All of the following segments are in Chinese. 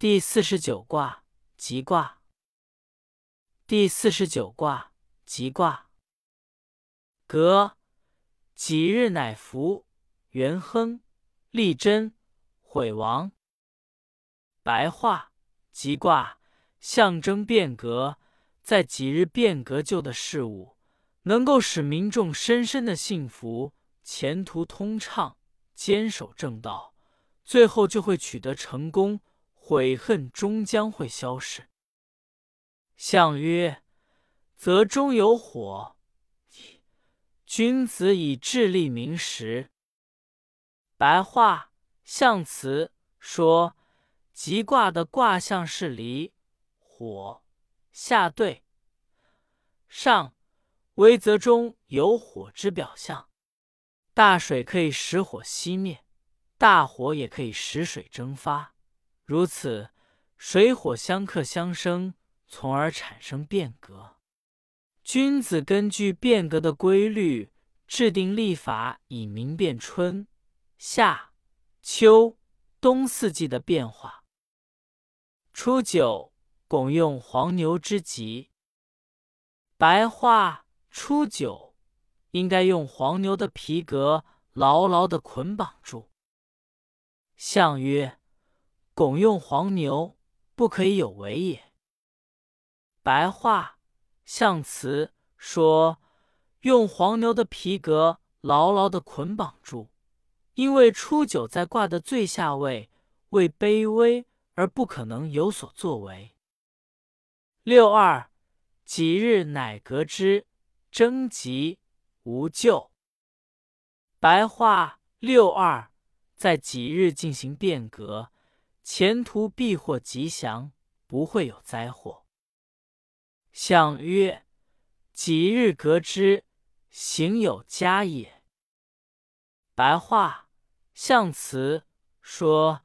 第四十九卦吉卦。第四十九卦吉卦。革，己日乃福，元亨，利贞，毁亡。白话：吉卦象征变革，在几日变革旧的事物，能够使民众深深的幸福，前途通畅，坚守正道，最后就会取得成功。悔恨终将会消逝。象曰：则中有火，君子以智立民时。白话象辞说，吉卦的卦象是离火下对上，为则中有火之表象。大水可以使火熄灭，大火也可以使水蒸发。如此，水火相克相生，从而产生变革。君子根据变革的规律，制定历法，以明辨春夏秋冬四季的变化。初九，拱用黄牛之吉。白话：初九应该用黄牛的皮革牢牢的捆绑住。象曰。拱用黄牛，不可以有为也。白话象辞说，用黄牛的皮革牢牢的捆绑住，因为初九在卦的最下位，为卑微而不可能有所作为。六二，吉日乃革之，征吉无咎。白话六二在己日进行变革。前途必获吉祥，不会有灾祸。象曰：几日革之，行有佳也。白话象辞说，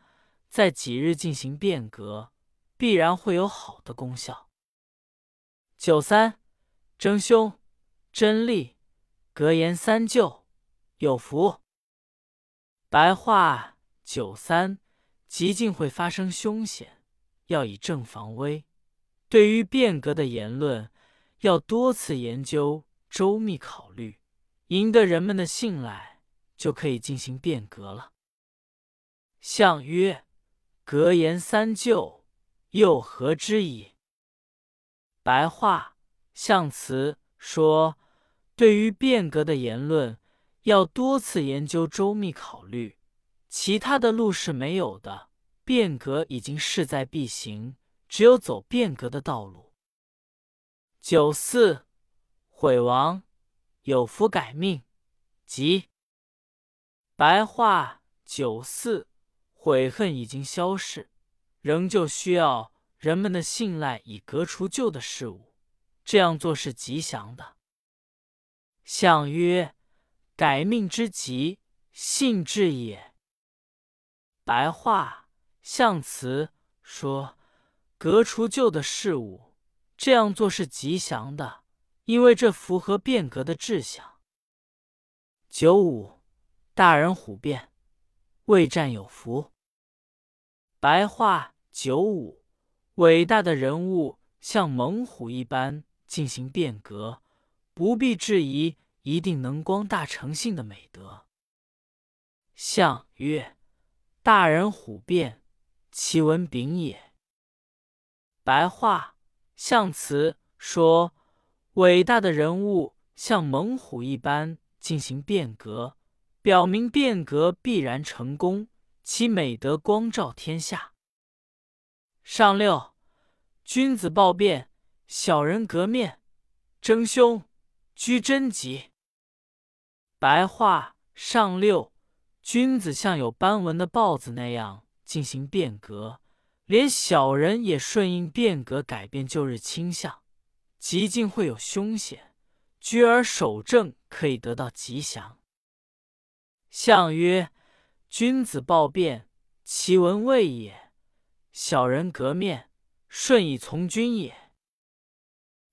在几日进行变革，必然会有好的功效。九三，征凶，真利，格言三就，有福。白话九三。极尽会发生凶险，要以正防危。对于变革的言论，要多次研究、周密考虑，赢得人们的信赖，就可以进行变革了。相曰：格言三就，又何之矣？白话象辞说，对于变革的言论，要多次研究、周密考虑。其他的路是没有的，变革已经势在必行，只有走变革的道路。九四，毁亡，有福改命，即白话。九四，悔恨已经消逝，仍旧需要人们的信赖，以革除旧的事物，这样做是吉祥的。象曰：改命之吉，信至也。白话象辞说：革除旧的事物，这样做是吉祥的，因为这符合变革的志向。九五，大人虎变，未战有福。白话九五，伟大的人物像猛虎一般进行变革，不必质疑，一定能光大诚信的美德。象曰。大人虎变，其文炳也。白话象辞说，伟大的人物像猛虎一般进行变革，表明变革必然成功，其美德光照天下。上六，君子暴变，小人革面，争凶，居贞吉。白话上六。君子像有斑纹的豹子那样进行变革，连小人也顺应变革，改变旧日倾向，极尽会有凶险。居而守正，可以得到吉祥。象曰：君子暴变，其文位也；小人革面，顺以从君也。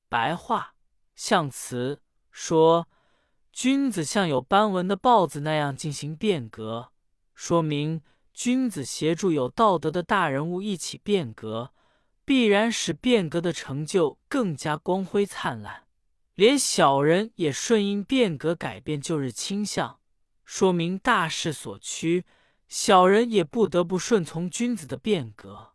白话象辞说。君子像有斑纹的豹子那样进行变革，说明君子协助有道德的大人物一起变革，必然使变革的成就更加光辉灿烂。连小人也顺应变革，改变旧日倾向，说明大势所趋。小人也不得不顺从君子的变革。